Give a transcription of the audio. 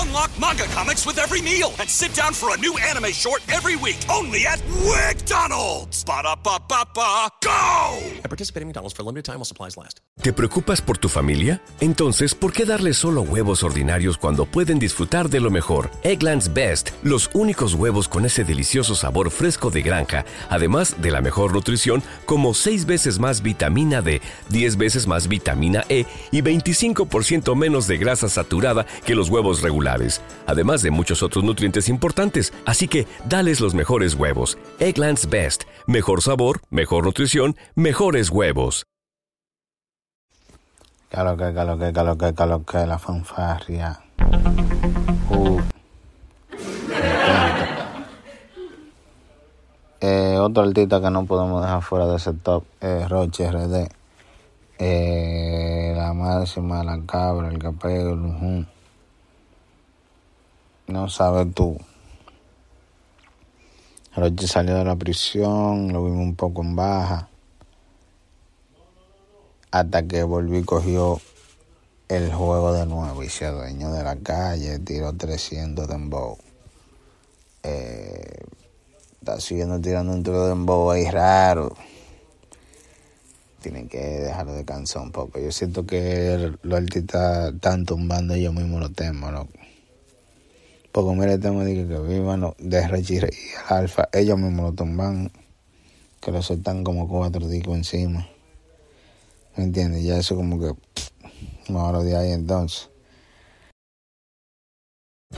Unlock manga comics with every meal and sit down for a new anime short every week only at WickDonald's. Ba-da-ba-ba-ba, go! I participate in McDonald's for a limited time while supplies last. ¿Te preocupas por tu familia? Entonces, ¿por qué darles solo huevos ordinarios cuando pueden disfrutar de lo mejor? Eggland's Best, los únicos huevos con ese delicioso sabor fresco de granja, además de la mejor nutrición, como 6 veces más vitamina D, 10 veces más vitamina E y 25% menos de grasa saturada que los huevos regulares, además de muchos otros nutrientes importantes. Así que, dales los mejores huevos. Eggland's Best, mejor sabor, mejor nutrición, mejores huevos. Calo que, calo que, calo que, calo que, la fanfarria. Uh. Eh, otro artista que no podemos dejar fuera de ese top es Roche RD. Eh, la máxima, la cabra, el capello, el. No sabes tú. Roche salió de la prisión, lo vimos un poco en baja. Hasta que volvió y cogió el juego de nuevo y se adueñó de la calle, tiró 300 de dembow. Eh, está siguiendo tirando un tiro de dembow ahí raro. Tienen que dejarlo de cansar un poco. Yo siento que los artistas están tumbando ellos mismos los temas, loco. Porque mira de que, que vivan de Reggie y Alfa, ellos mismos lo tumban, que lo sueltan como cuatro discos encima. ¿Me entiendes? Ya eso como que no ahora de ahí entonces.